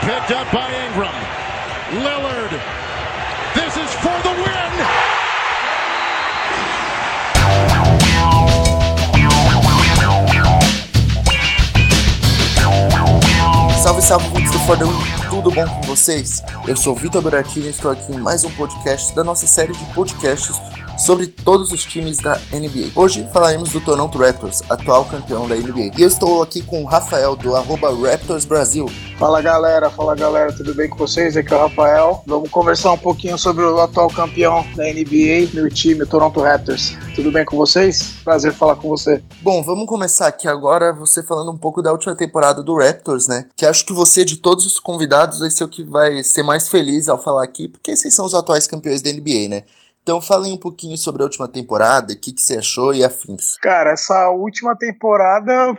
picked up by Ingram. Lillard. This is for the win. Salve, salve, ouvintes do Fordão, tudo bom com vocês? Eu sou Vitor Buratini e estou aqui em mais um podcast da nossa série de podcasts sobre todos os times da NBA. Hoje falaremos do Toronto Raptors, atual campeão da NBA. E eu estou aqui com o Rafael do arroba Raptors Brasil. Fala galera, fala galera, tudo bem com vocês? Aqui é o Rafael. Vamos conversar um pouquinho sobre o atual campeão da NBA, meu time, o Toronto Raptors. Tudo bem com vocês? Prazer falar com você. Bom, vamos começar aqui agora você falando um pouco da última temporada do Raptors, né? Que acho que você, de todos os convidados, vai ser o que vai ser mais feliz ao falar aqui, porque esses são os atuais campeões da NBA, né? Então falem um pouquinho sobre a última temporada, o que, que você achou e afins. Cara, essa última temporada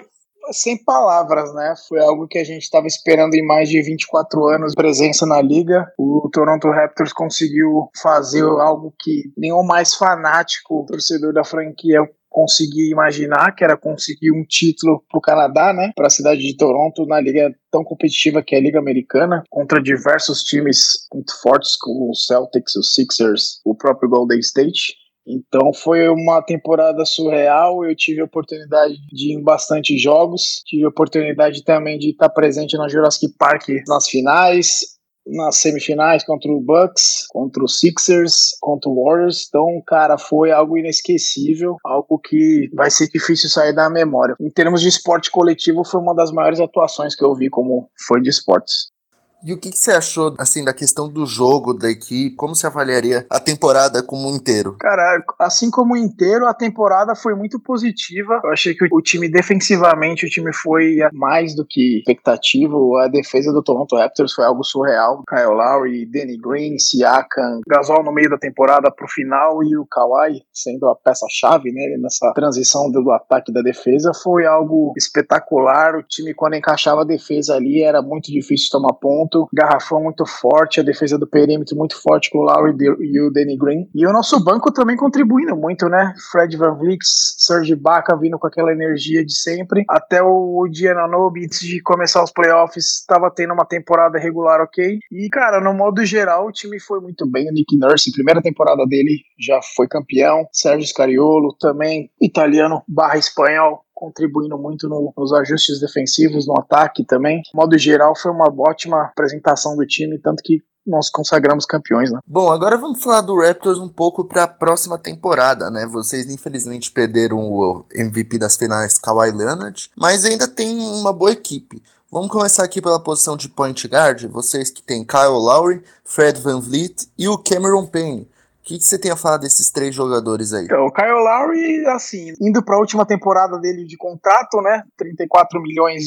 sem palavras, né? Foi algo que a gente estava esperando em mais de 24 anos presença na liga. O Toronto Raptors conseguiu fazer algo que nenhum mais fanático torcedor da franquia conseguia imaginar, que era conseguir um título para o Canadá, né, para a cidade de Toronto, na liga tão competitiva que é a Liga Americana, contra diversos times muito fortes, como os Celtics, os Sixers, o próprio Golden State. Então foi uma temporada surreal. Eu tive a oportunidade de ir em bastante jogos, tive a oportunidade também de estar presente na Jurassic Park nas finais nas semifinais contra o Bucks, contra o Sixers, contra o Warriors. Então, cara, foi algo inesquecível, algo que vai ser difícil sair da memória. Em termos de esporte coletivo, foi uma das maiores atuações que eu vi como foi de esportes. E o que, que, você achou, assim, da questão do jogo, da equipe? Como você avaliaria a temporada como um inteiro? Cara, assim como inteiro, a temporada foi muito positiva. Eu achei que o time, defensivamente, o time foi mais do que expectativo. A defesa do Toronto Raptors foi algo surreal. Kyle Lowry, Danny Green, Siakam, Gasol no meio da temporada pro final e o Kawhi sendo a peça-chave, né, nessa transição do ataque da defesa. Foi algo espetacular. O time, quando encaixava a defesa ali, era muito difícil tomar ponto ponto, garrafão muito forte, a defesa do perímetro muito forte com o Lowry e o Danny Green. E o nosso banco também contribuindo muito, né? Fred Van Vliet, Serge Ibaka vindo com aquela energia de sempre. Até o Giannobi, antes de começar os playoffs, estava tendo uma temporada regular ok. E, cara, no modo geral, o time foi muito bem. O Nick Nurse, primeira temporada dele, já foi campeão. Sérgio Scariolo, também italiano barra espanhol, contribuindo muito no, nos ajustes defensivos, no ataque também. De modo geral, foi uma ótima apresentação do time, tanto que nós consagramos campeões, né? Bom, agora vamos falar do Raptors um pouco para a próxima temporada, né? Vocês infelizmente perderam o MVP das finais, Kawhi Leonard, mas ainda tem uma boa equipe. Vamos começar aqui pela posição de point guard, vocês que tem Kyle Lowry, Fred Van Vliet e o Cameron Payne que, que você tem a falar desses três jogadores aí? Então, o Kyle Lowry, assim, indo para a última temporada dele de contrato, né? 34 milhões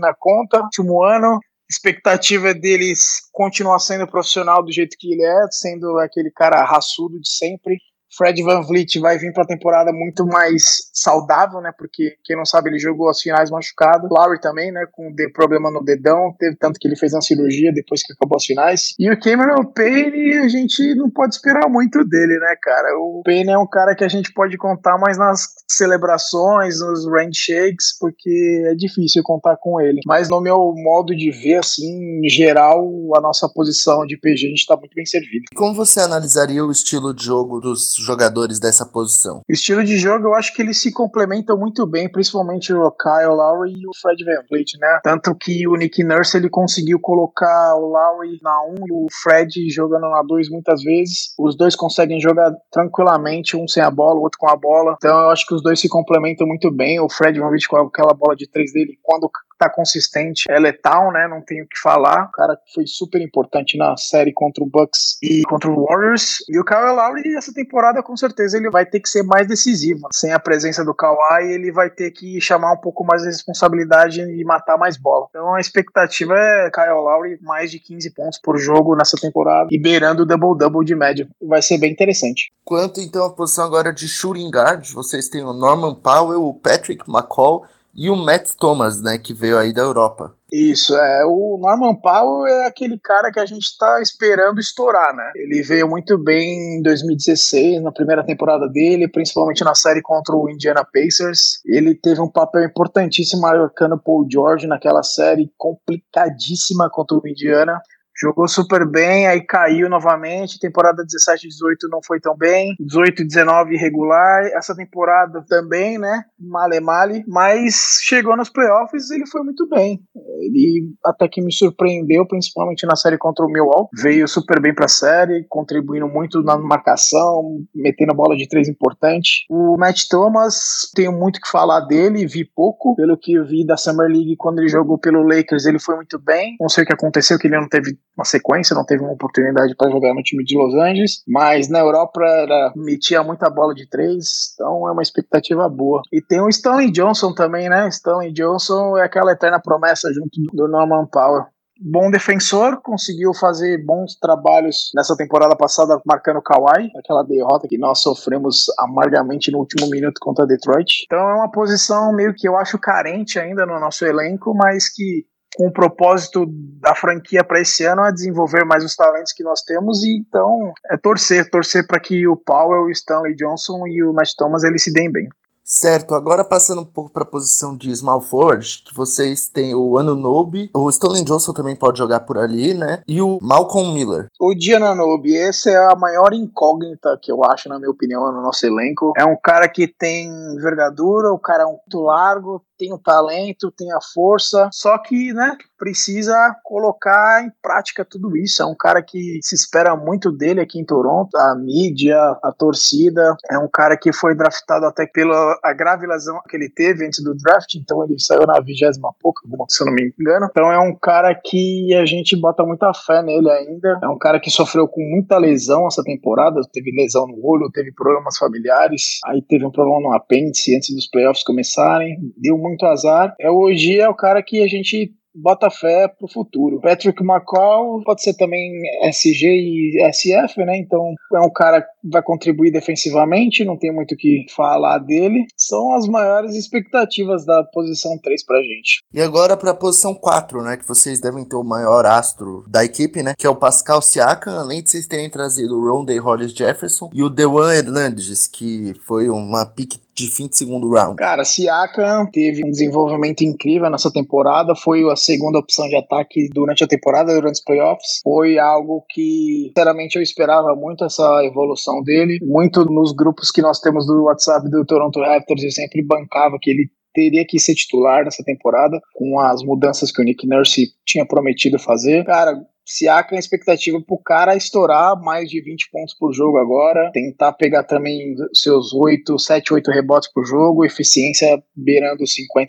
na conta, último ano. Expectativa deles continuar sendo profissional do jeito que ele é, sendo aquele cara raçudo de sempre. Fred Van Vliet vai vir para a temporada muito mais saudável, né? Porque quem não sabe ele jogou as finais machucado. Lowry também, né? Com problema no dedão, teve tanto que ele fez uma cirurgia depois que acabou as finais. E o Cameron Payne, a gente não pode esperar muito dele, né, cara? O Payne é um cara que a gente pode contar mais nas celebrações, nos shakes, porque é difícil contar com ele. Mas no meu modo de ver, assim, em geral, a nossa posição de PG a gente tá muito bem servido. Como você analisaria o estilo de jogo dos jogadores dessa posição? Estilo de jogo, eu acho que eles se complementam muito bem, principalmente o Kyle Lowry e o Fred VanVleet, né? Tanto que o Nick Nurse ele conseguiu colocar o Lowry na 1 e o Fred jogando na 2 muitas vezes. Os dois conseguem jogar tranquilamente, um sem a bola, o outro com a bola. Então eu acho que os dois se complementam muito bem. O Fred VanVleet com aquela bola de 3 dele, quando tá consistente, é letal, né? Não tenho o que falar. O cara foi super importante na série contra o Bucks e contra o Warriors. E o Kyle Lowry, essa temporada, com certeza, ele vai ter que ser mais decisivo. Sem a presença do Kawhi, ele vai ter que chamar um pouco mais de responsabilidade e matar mais bola. Então a expectativa é Kyle Lowry mais de 15 pontos por jogo nessa temporada e beirando o double-double de média. Vai ser bem interessante. Quanto então à posição agora de shooting guard, vocês têm o Norman Powell, o Patrick McCall e o Matt Thomas, né, que veio aí da Europa. Isso, é. O Norman Powell é aquele cara que a gente está esperando estourar, né? Ele veio muito bem em 2016, na primeira temporada dele, principalmente na série contra o Indiana Pacers. Ele teve um papel importantíssimo marcando Paul George naquela série complicadíssima contra o Indiana. Jogou super bem, aí caiu novamente. Temporada 17 18 não foi tão bem. 18 19 irregular. Essa temporada também, né? Male male. Mas chegou nos playoffs ele foi muito bem. Ele até que me surpreendeu, principalmente na série contra o Millwall. Veio super bem pra série, contribuindo muito na marcação, metendo bola de três importante. O Matt Thomas, tenho muito que falar dele, vi pouco. Pelo que vi da Summer League quando ele jogou pelo Lakers, ele foi muito bem. Não sei o que aconteceu, que ele não teve uma sequência, não teve uma oportunidade para jogar no time de Los Angeles, mas na Europa era, metia muita bola de três, então é uma expectativa boa. E tem o Stanley Johnson também, né? Stanley Johnson é aquela eterna promessa junto do Norman Powell bom defensor, conseguiu fazer bons trabalhos nessa temporada passada marcando o Kawhi, aquela derrota que nós sofremos amargamente no último minuto contra Detroit. Então é uma posição meio que eu acho carente ainda no nosso elenco, mas que com o propósito da franquia para esse ano é desenvolver mais os talentos que nós temos e então é torcer, torcer para que o Powell, o Stanley Johnson e o Matt Thomas eles se deem bem. Certo, agora passando um pouco para a posição de small forward, que vocês têm o Anunobi, o Stanley Johnson também pode jogar por ali, né? E o Malcolm Miller. O Diananubi, essa é a maior incógnita que eu acho, na minha opinião, no nosso elenco. É um cara que tem envergadura, o cara é muito largo, tem o talento, tem a força, só que, né, precisa colocar em prática tudo isso. É um cara que se espera muito dele aqui em Toronto, a mídia, a torcida. É um cara que foi draftado até pela a grave lesão que ele teve antes do draft, então ele saiu na vigésima pouca, se eu não me engano. Então é um cara que a gente bota muita fé nele ainda. É um cara que sofreu com muita lesão essa temporada, teve lesão no olho, teve problemas familiares, aí teve um problema no apêndice antes dos playoffs começarem, deu muito azar. É hoje é o cara que a gente bota fé pro futuro. Patrick McCall pode ser também SG e SF, né? Então é um cara que vai contribuir defensivamente, não tem muito o que falar dele. São as maiores expectativas da posição 3 pra gente. E agora pra posição 4, né? Que vocês devem ter o maior astro da equipe, né? Que é o Pascal Siakam, além de vocês terem trazido o Rondé Hollis Jefferson e o Dewan Hernandes, que foi uma pick de fim de segundo round. Cara, Siakam teve um desenvolvimento incrível nessa temporada, foi a segunda opção de ataque durante a temporada, durante os playoffs. Foi algo que, sinceramente, eu esperava muito essa evolução dele. Muito nos grupos que nós temos do WhatsApp do Toronto Raptors, eu sempre bancava que ele teria que ser titular nessa temporada, com as mudanças que o Nick Nurse tinha prometido fazer. Cara, Siakam, a expectativa pro cara estourar mais de 20 pontos por jogo agora, tentar pegar também seus 8, 7, 8 rebotes por jogo, eficiência beirando 50%,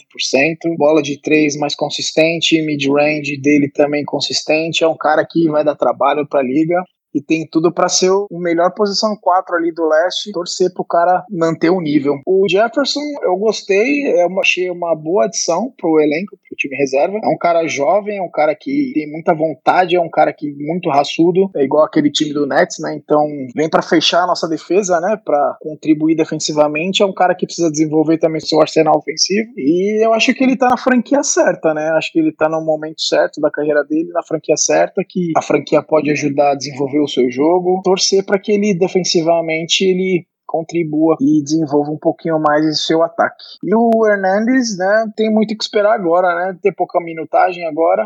bola de 3 mais consistente, mid-range dele também consistente, é um cara que vai dar trabalho pra liga e tem tudo para ser o melhor posição 4 ali do leste, torcer pro cara manter o nível. O Jefferson, eu gostei, eu achei uma boa adição pro elenco, pro time reserva. É um cara jovem, é um cara que tem muita vontade, é um cara que muito raçudo, é igual aquele time do Nets, né? Então, vem para fechar a nossa defesa, né, para contribuir defensivamente, é um cara que precisa desenvolver também seu arsenal ofensivo. E eu acho que ele tá na franquia certa, né? Acho que ele tá no momento certo da carreira dele, na franquia certa, que a franquia pode ajudar a desenvolver o seu jogo, torcer para que ele defensivamente ele contribua e desenvolva um pouquinho mais esse seu ataque. E o Hernandes, né, tem muito que esperar agora, né, ter pouca minutagem agora,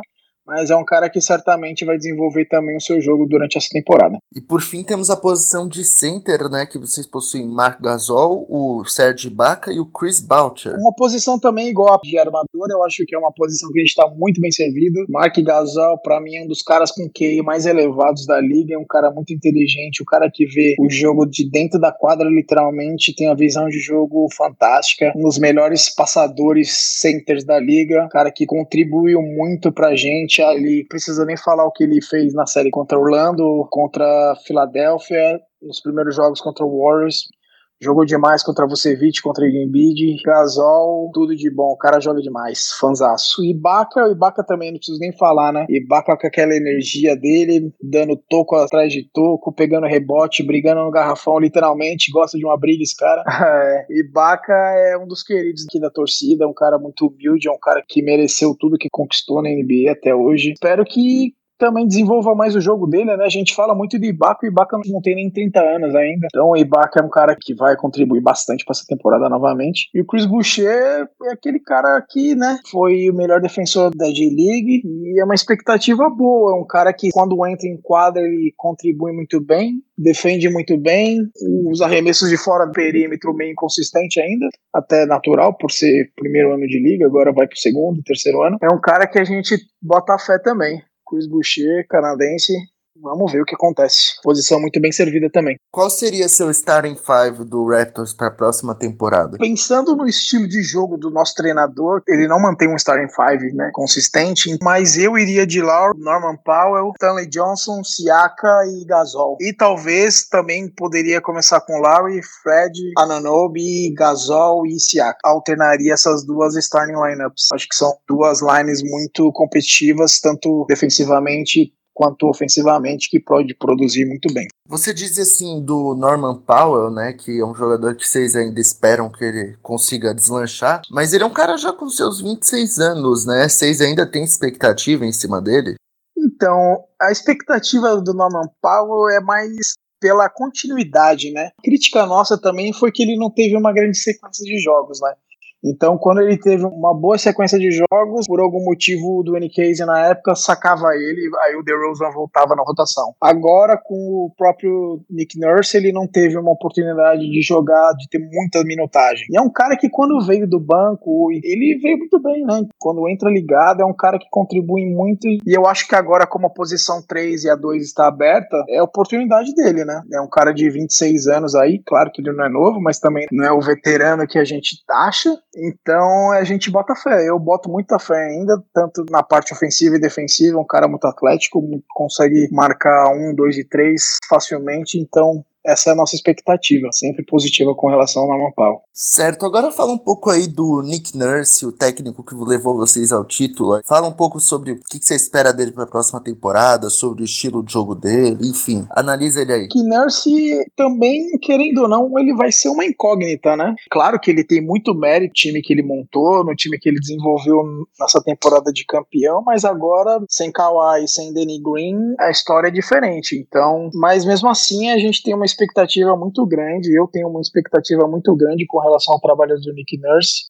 mas é um cara que certamente vai desenvolver também o seu jogo durante essa temporada. E por fim temos a posição de center, né, que vocês possuem Mark Gasol, o Serge Ibaka e o Chris Boucher. Uma posição também igual a de armador, eu acho que é uma posição que a gente está muito bem servido. Mark Gasol, para mim, é um dos caras com QI mais elevados da liga, é um cara muito inteligente, o cara que vê o jogo de dentro da quadra literalmente, tem a visão de jogo fantástica, um dos melhores passadores centers da liga, um cara que contribuiu muito pra gente ali, precisa nem falar o que ele fez na série contra Orlando, contra Filadélfia, nos primeiros jogos contra o Warriors. Jogou demais contra Vucevic, contra Embiid, Gasol, tudo de bom. O cara joga demais, fanzaço. Ibaka, o Ibaka também, não preciso nem falar, né? Ibaka com aquela energia dele, dando toco atrás de toco, pegando rebote, brigando no garrafão, literalmente. Gosta de uma briga esse cara. É, Ibaka é um dos queridos aqui da torcida, um cara muito humilde, é um cara que mereceu tudo que conquistou na NBA até hoje. Espero que também desenvolva mais o jogo dele, né? A gente fala muito de Ibaka, o Ibaka não tem nem 30 anos ainda. Então o Ibaka é um cara que vai contribuir bastante para essa temporada novamente. E o Chris Boucher é aquele cara que, né, foi o melhor defensor da G-League e é uma expectativa boa, é um cara que quando entra em quadra ele contribui muito bem, defende muito bem, os arremessos de fora do perímetro meio inconsistente ainda, até natural por ser primeiro ano de liga, agora vai pro segundo, terceiro ano. É um cara que a gente bota fé também. Chris Boucher, canadense. Vamos ver o que acontece. Posição muito bem servida também. Qual seria seu starting five do Raptors para a próxima temporada? Pensando no estilo de jogo do nosso treinador, ele não mantém um starting five, né, consistente, mas eu iria de Lauro, Norman Powell, Stanley Johnson, Siaka e Gasol. E talvez também poderia começar com Larry, Fred, Ananobi, Gasol e Siaka. Alternaria essas duas starting lineups. Acho que são duas lines muito competitivas, tanto defensivamente quanto ofensivamente, que pode produzir muito bem. Você diz assim do Norman Powell, né, que é um jogador que vocês ainda esperam que ele consiga deslanchar, mas ele é um cara já com seus 26 anos, né? Vocês ainda têm expectativa em cima dele? Então, a expectativa do Norman Powell é mais pela continuidade, né? A crítica nossa também foi que ele não teve uma grande sequência de jogos, né? Então, quando ele teve uma boa sequência de jogos, por algum motivo do N-Case na época sacava ele, aí o DeRozan voltava na rotação. Agora, com o próprio Nick Nurse, ele não teve uma oportunidade de jogar, de ter muita minutagem. E é um cara que, quando veio do banco, ele veio muito bem, né? Quando entra ligado, é um cara que contribui muito. E eu acho que agora, como a posição 3 e a 2 está aberta, é a oportunidade dele, né? É um cara de 26 anos aí, claro que ele não é novo, mas também não é o veterano que a gente acha então a gente bota fé. Eu boto muita fé ainda, tanto na parte ofensiva e defensiva. Um cara muito atlético, consegue marcar um, dois e três facilmente. Então essa é a nossa expectativa, sempre positiva com relação ao Powell. Certo, agora fala um pouco aí do Nick Nurse, o técnico que levou vocês ao título. Fala um pouco sobre o que você espera dele para a próxima temporada, sobre o estilo de jogo dele, enfim, analisa ele aí. Que Nurse também, querendo ou não, ele vai ser uma incógnita, né? Claro que ele tem muito mérito no time que ele montou, no time que ele desenvolveu nessa temporada de campeão, mas agora, sem Kawhi e sem Danny Green, a história é diferente. Então, mas mesmo assim, a gente tem uma expectativa muito grande, eu tenho uma expectativa muito grande com relação ao trabalho do Nick Nurse.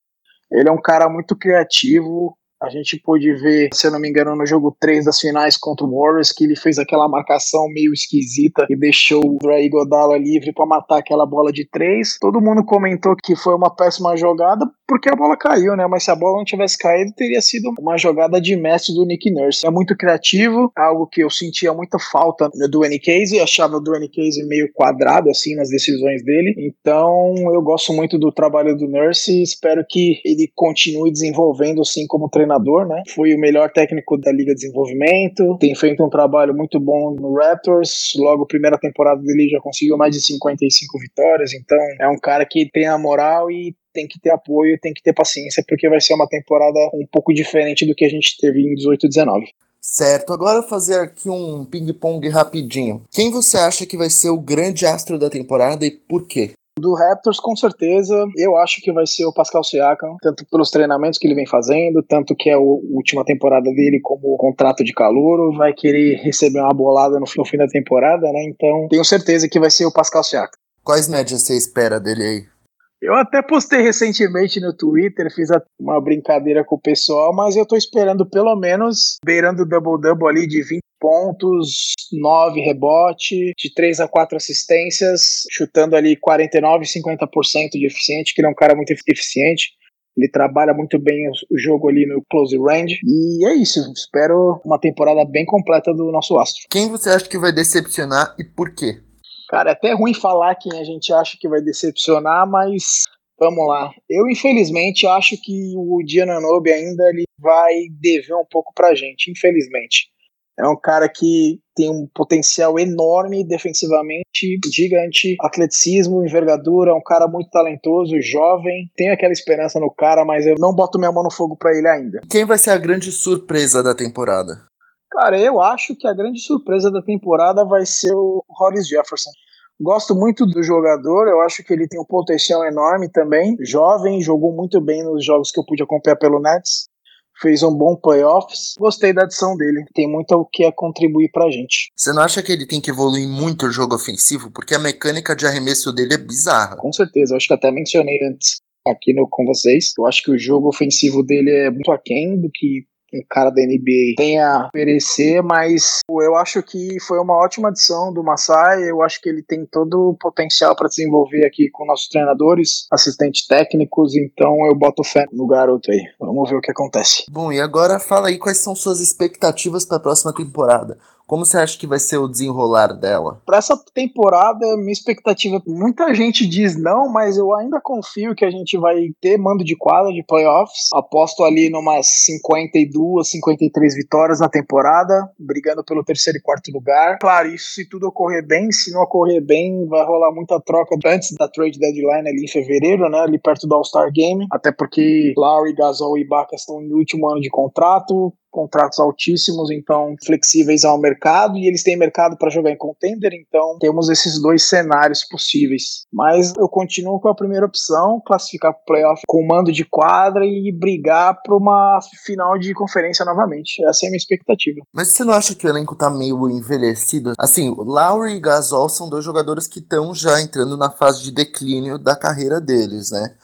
Ele é um cara muito criativo, a gente pôde ver, se eu não me engano, no jogo 3 das finais contra o Warriors, que ele fez aquela marcação meio esquisita e deixou o Dre Godala livre para matar aquela bola de 3. Todo mundo comentou que foi uma péssima jogada porque a bola caiu, né? Mas se a bola não tivesse caído, teria sido uma jogada de mestre do Nick Nurse. É muito criativo, algo que eu sentia muita falta do N. Casey, achava o N. Casey meio quadrado assim nas decisões dele. Então, eu gosto muito do trabalho do Nurse e espero que ele continue desenvolvendo assim como treinador treinador, né? Foi o melhor técnico da Liga de Desenvolvimento, tem feito um trabalho muito bom no Raptors. Logo, primeira temporada dele já conseguiu mais de 55 vitórias, então é um cara que tem a moral e tem que ter apoio, tem que ter paciência, porque vai ser uma temporada um pouco diferente do que a gente teve em 18 e 19. Certo, agora fazer aqui um ping-pong rapidinho. Quem você acha que vai ser o grande astro da temporada e por quê? Do Raptors, com certeza, eu acho que vai ser o Pascal Siakam, tanto pelos treinamentos que ele vem fazendo, tanto que é a última temporada dele como contrato de calouro, vai querer receber uma bolada no fim da temporada, né? Então, tenho certeza que vai ser o Pascal Siakam. Quais médias você espera dele aí? Eu até postei recentemente no Twitter, fiz uma brincadeira com o pessoal, mas eu tô esperando pelo menos beirando o double-double ali de 20 pontos, 9 rebote, de 3 a 4 assistências, chutando ali 49, 50% de eficiente, que ele é um cara muito eficiente. Ele trabalha muito bem o jogo ali no close range. E é isso. Espero uma temporada bem completa do nosso astro. Quem você acha que vai decepcionar e por quê? Cara, é até ruim falar quem a gente acha que vai decepcionar, mas vamos lá. Eu, infelizmente, acho que o Diananobi ainda ele vai dever um pouco pra gente, infelizmente. É um cara que tem um potencial enorme defensivamente, gigante, atleticismo, envergadura, um cara muito talentoso, jovem. Tenho aquela esperança no cara, mas eu não boto minha mão no fogo para ele ainda. Quem vai ser a grande surpresa da temporada? Cara, eu acho que a grande surpresa da temporada vai ser o Horace Jefferson. Gosto muito do jogador, eu acho que ele tem um potencial enorme também. Jovem, jogou muito bem nos jogos que eu pude acompanhar pelo Nets fez um bom playoffs. Gostei da adição dele. Tem muito o que a contribuir pra gente. Você não acha que ele tem que evoluir muito o jogo ofensivo? Porque a mecânica de arremesso dele é bizarra. Com certeza, eu acho que até mencionei antes aqui no, com vocês. Eu acho que o jogo ofensivo dele é muito aquém do que um cara da NBA tem a oferecer, mas eu acho que foi uma ótima adição do Masai. Eu acho que ele tem todo o potencial para desenvolver aqui com nossos treinadores, assistentes técnicos, então eu boto fé no garoto aí. Vamos ver o que acontece. Bom, e agora fala aí quais são suas expectativas para a próxima temporada. Como você acha que vai ser o desenrolar dela? Para essa temporada, minha expectativa, muita gente diz não, mas eu ainda confio que a gente vai ter mando de quadra de playoffs. Aposto ali numas 52, 53 vitórias na temporada, brigando pelo terceiro e quarto lugar. Claro, isso se tudo ocorrer bem, se não ocorrer bem, vai rolar muita troca antes da trade deadline ali em fevereiro, né, ali perto do All-Star Game, até porque Lowry, Gasol e Ibaka estão no último ano de contrato, contratos altíssimos, então flexíveis ao mercado, e eles têm mercado para jogar em contender, então temos esses dois cenários possíveis. Mas eu continuo com a primeira opção, classificar para o playoff com mando de quadra e brigar para uma final de conferência novamente. Essa é a minha expectativa. Mas você não acha que o elenco tá meio envelhecido? Assim, Lowry e Gasol são dois jogadores que estão já entrando na fase de declínio da carreira deles, né?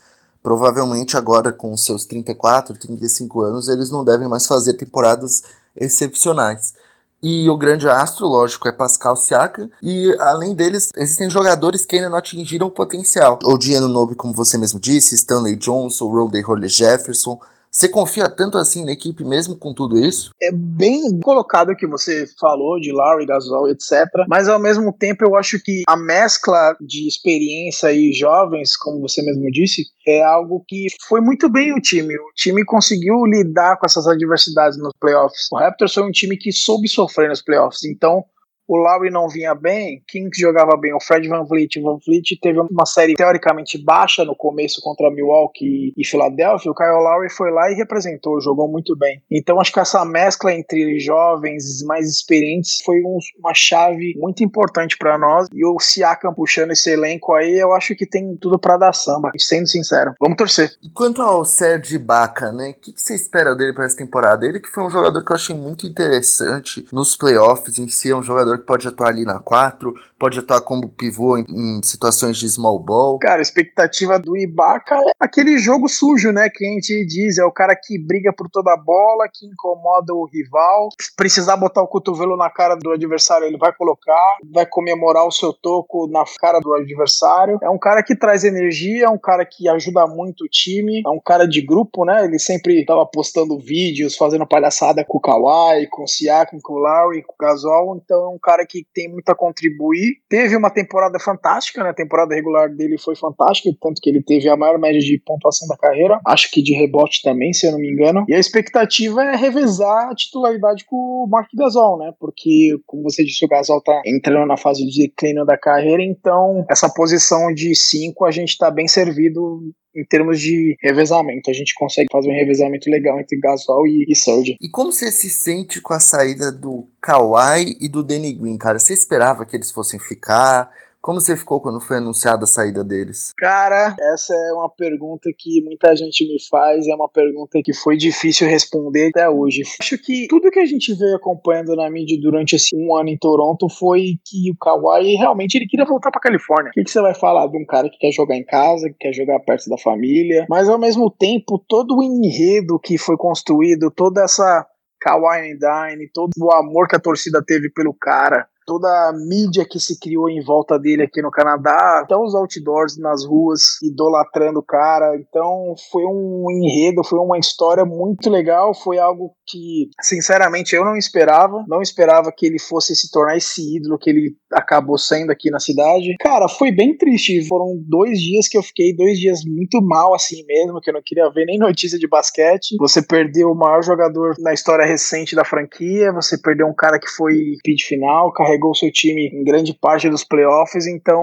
Provavelmente agora com seus 34, 35 anos, eles não devem mais fazer temporadas excepcionais. E o grande astro, lógico, é Pascal Siakam. E além deles, existem jogadores que ainda não atingiram o potencial. O Diano Nobe, como você mesmo disse, Stanley Johnson, Rodney Holly Jefferson. Você confia tanto assim na equipe mesmo com tudo isso? É bem colocado o que você falou de Larry, Gasol, etc. Mas ao mesmo tempo eu acho que a mescla de experiência e jovens, como você mesmo disse, é algo que foi muito bem o time. O time conseguiu lidar com essas adversidades nos playoffs. O Raptors foi um time que soube sofrer nos playoffs. Então o Lowry não vinha bem, quem jogava bem? O Fred Van Vliet. Van Vliet teve uma série teoricamente baixa no começo contra Milwaukee e Filadélfia. O Kyle Lowry foi lá e representou, jogou muito bem. Então acho que essa mescla entre jovens mais experientes foi um, uma chave muito importante para nós. E o Siakam puxando esse elenco aí, eu acho que tem tudo para dar samba, sendo sincero. Vamos torcer. Quanto ao Serge Ibaka, né? O que, que você espera dele para essa temporada? Ele que foi um jogador que eu achei muito interessante nos playoffs em si, é um jogador jogador que pode atuar ali na 4, pode atuar como pivô em, em, situações de small ball. Cara, a expectativa do Ibaka é aquele jogo sujo, né? Que a gente diz, é o cara que briga por toda a bola, que incomoda o rival. Se precisar botar o cotovelo na cara do adversário, ele vai colocar, vai comemorar o seu toco na cara do adversário. É um cara que traz energia, é um cara que ajuda muito o time, é um cara de grupo, né? Ele sempre tava postando vídeos, fazendo palhaçada com o Kawhi, com o Siakam, com o Lowry, com o Gasol, então é um cara que tem muito a contribuir. Teve uma temporada fantástica, né? A temporada regular dele foi fantástica, tanto que ele teve a maior média de pontuação da carreira. Acho que de rebote também, se eu não me engano. E a expectativa é revezar a titularidade com o Mark Gasol, né? Porque, como você disse, o Gasol tá entrando na fase de declínio da carreira, então essa posição de 5 a gente tá bem servido em termos de revezamento. A gente consegue fazer um revezamento legal entre Gasol e, e Serge. E como você se sente com a saída do Kawhi e do Danny Green, cara? Você esperava que eles fossem ficar? Como você ficou quando foi anunciada a saída deles? Cara, essa é uma pergunta que muita gente me faz, é uma pergunta que foi difícil responder até hoje. Acho que tudo que a gente veio acompanhando na mídia durante esse um ano em Toronto foi que o Kawhi realmente ele queria voltar para Califórnia. O que, que você vai falar de um cara que quer jogar em casa, que quer jogar perto da família, mas ao mesmo tempo todo o enredo que foi construído, toda essa Kawhi and Dine, todo o amor que a torcida teve pelo cara, toda a mídia que se criou em volta dele aqui no Canadá, até os outdoors nas ruas idolatrando o cara. Então foi um enredo, foi uma história muito legal, foi algo que, sinceramente, eu não esperava. Não esperava que ele fosse se tornar esse ídolo que ele acabou sendo aqui na cidade. Cara, foi bem triste. Foram dois dias que eu fiquei, dois dias muito mal assim mesmo, que eu não queria ver nem notícia de basquete. Você perdeu o maior jogador na história recente da franquia, você perdeu um cara que foi pid final, carregou seu time em grande parte dos playoffs, então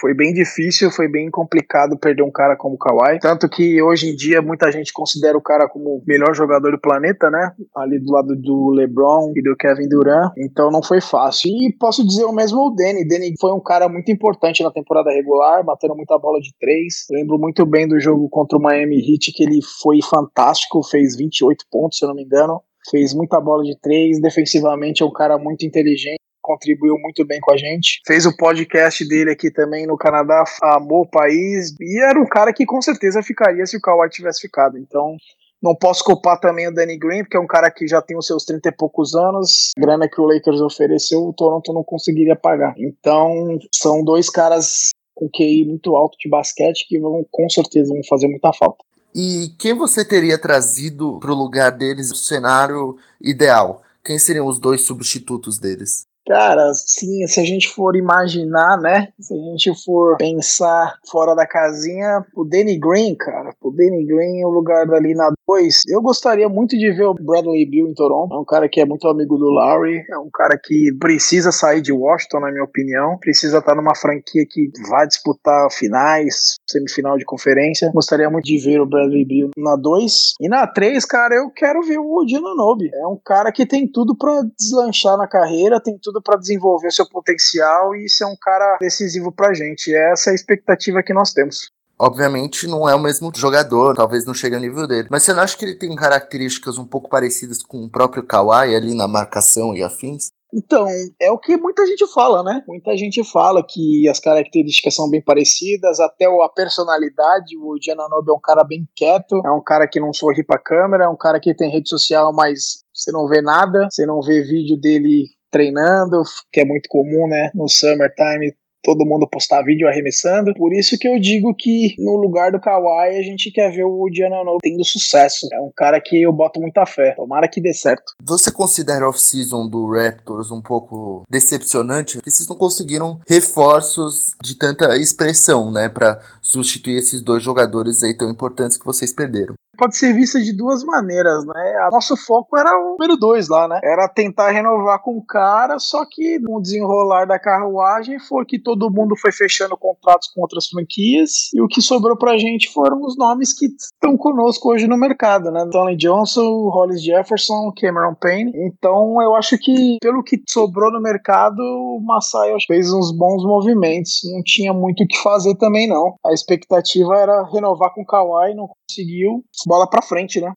foi bem difícil, foi bem complicado perder um cara como o Kawhi. Tanto que hoje em dia muita gente considera o cara como o melhor jogador do planeta, né? Ali do lado do LeBron e do Kevin Durant. Então não foi fácil. E posso dizer o mesmo o Danny. Danny foi um cara muito importante na temporada regular, batendo muita bola de três. Lembro muito bem do jogo contra o Miami Heat, que ele foi fantástico, fez 28 pontos, se eu não me engano. Fez muita bola de três, defensivamente é um cara muito inteligente contribuiu muito bem com a gente. Fez o podcast dele aqui também no Canadá, amou o país e era um cara que com certeza ficaria se o Kawhi tivesse ficado. Então, não posso culpar também o Danny Green, porque é um cara que já tem os seus 30 e poucos anos. A grana que o Lakers ofereceu, o Toronto não conseguiria pagar. Então, são dois caras com QI muito alto de basquete que vão com certeza vão fazer muita falta. E quem você teria trazido para o lugar deles no cenário ideal? Quem seriam os dois substitutos deles? Cara, sim, se a gente for imaginar, né? Se a gente for pensar fora da casinha, o Danny Green, cara, o Danny Green, o lugar dali na 2, eu gostaria muito de ver o Bradley Bill em Toronto. É um cara que é muito amigo do Lowry, é um cara que precisa sair de Washington, na minha opinião, precisa estar numa franquia que vai disputar finais, semifinal de conferência. Gostaria muito de ver o Bradley Bill na 2. E na 3, cara, eu quero ver o Odino Nobe. É um cara que tem tudo para deslanchar na carreira, tem tudo para desenvolver seu potencial e ser um cara decisivo pra gente. Essa é a expectativa que nós temos. Obviamente não é o mesmo jogador, talvez não chegue ao nível dele. Mas você não acha que ele tem características um pouco parecidas com o próprio Kawhi ali na marcação e afins? Então, é o que muita gente fala, né? Muita gente fala que as características são bem parecidas, até a personalidade. O Giananobi é um cara bem quieto, é um cara que não sorri pra câmera, é um cara que tem rede social, mas você não vê nada, você não vê vídeo dele treinando, que é muito comum, né? No summertime todo mundo postar vídeo arremessando. Por isso que eu digo que no lugar do Kawhi a gente quer ver o Giannono tendo sucesso. É um cara que eu boto muita fé. Tomara que dê certo. Você considera off-season do Raptors um pouco decepcionante? Porque vocês não conseguiram reforços de tanta expressão, né, para substituir esses dois jogadores aí tão importantes que vocês perderam pode ser vista de duas maneiras, né? Nosso foco era o número dois lá, né? Era tentar renovar com o cara, só que no desenrolar da carruagem foi que todo mundo foi fechando contratos com outras franquias e o que sobrou pra gente foram os nomes que estão conosco hoje no mercado, né? Tony Johnson, Hollis Jefferson, Cameron Payne. Então eu acho que pelo que sobrou no mercado, o Masai fez uns bons movimentos. Não tinha muito o que fazer também, não. A expectativa era renovar com o Kawhi, não conseguiu bola para frente, né?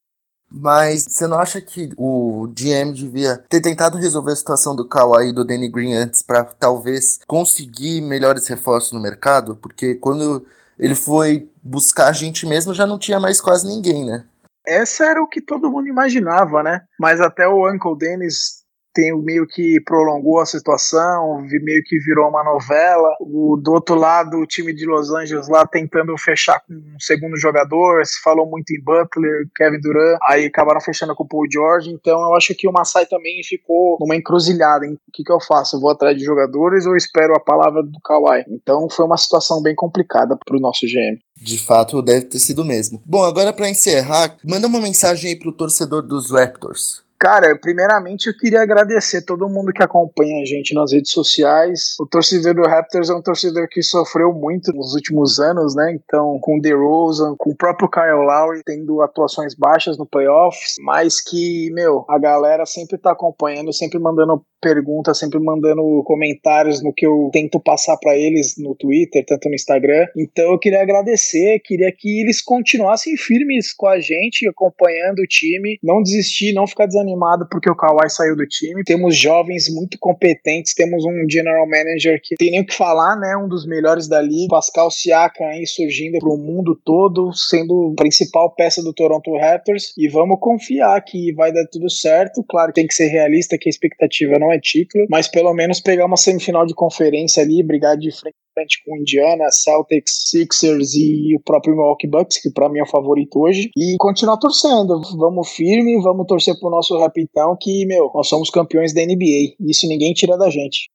Mas você não acha que o GM devia ter tentado resolver a situação do Kawhi e do Danny Green antes para talvez conseguir melhores reforços no mercado? Porque quando ele foi buscar a gente mesmo já não tinha mais quase ninguém, né? Essa era o que todo mundo imaginava, né? Mas até o Uncle Dennis tem meio que prolongou a situação, meio que virou uma novela. O, do outro lado, o time de Los Angeles lá tentando fechar com um segundo jogador, se falou muito em Butler, Kevin Durant, aí acabaram fechando com o Paul George, então eu acho que o Masai também ficou numa encruzilhada, hein? o que, que eu faço? vou atrás de jogadores ou espero a palavra do Kawhi? Então foi uma situação bem complicada para o nosso GM. De fato, deve ter sido mesmo. Bom, agora para encerrar, manda uma mensagem aí pro torcedor dos Raptors. Cara, primeiramente eu queria agradecer todo mundo que acompanha a gente nas redes sociais. O torcedor do Raptors é um torcedor que sofreu muito nos últimos anos, né? Então, com o DeRozan, com o próprio Kyle Lowry tendo atuações baixas no playoffs, mas que, meu, a galera sempre tá acompanhando, sempre mandando perguntas, sempre mandando comentários no que eu tento passar para eles no Twitter, tanto no Instagram. Então eu queria agradecer, queria que eles continuassem firmes com a gente, acompanhando o time, não desistir, não ficar desanimado porque o Kawhi saiu do time. Temos jovens muito competentes, temos um general manager que tem nem o que falar, né? Um dos melhores da liga, Pascal Siakam aí surgindo pro mundo todo, sendo a principal peça do Toronto Raptors e vamos confiar que vai dar tudo certo. Claro, tem que ser realista que a expectativa não é é título, mas pelo menos pegar uma semifinal de conferência ali, brigar de frente com Indiana, Celtics, Sixers e o próprio Milwaukee Bucks, que para mim é o favorito hoje, e continuar torcendo. Vamos firme, vamos torcer pro nosso rapitão que, meu, nós somos campeões da NBA. Isso ninguém tira da gente.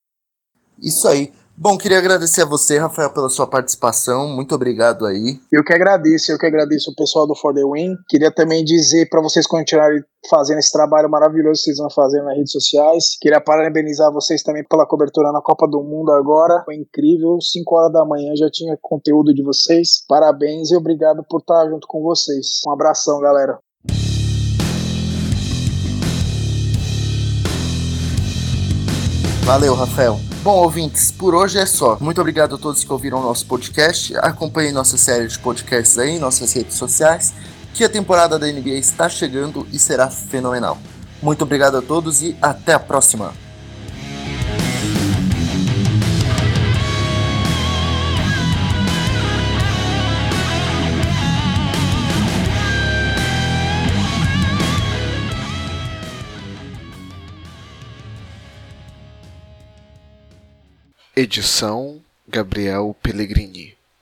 Isso aí. Bom, queria agradecer a você, Rafael, pela sua participação. Muito obrigado aí. Eu que agradeço, eu que agradeço o pessoal do For The Win. Queria também dizer para vocês continuarem fazendo esse trabalho maravilhoso que vocês vão fazer nas redes sociais. Queria parabenizar vocês também pela cobertura na Copa do Mundo agora. Foi incrível. 5 horas da manhã já tinha conteúdo de vocês. Parabéns e obrigado por estar junto com vocês. Um abração, galera. Valeu, Rafael. Bom, ouvintes, por hoje é só. Muito obrigado a todos que ouviram o nosso podcast. Acompanhem nossa série de podcasts aí nossas redes sociais, que a temporada da NBA está chegando e será fenomenal. Muito obrigado a todos e até a próxima. Edição Gabriel Pellegrini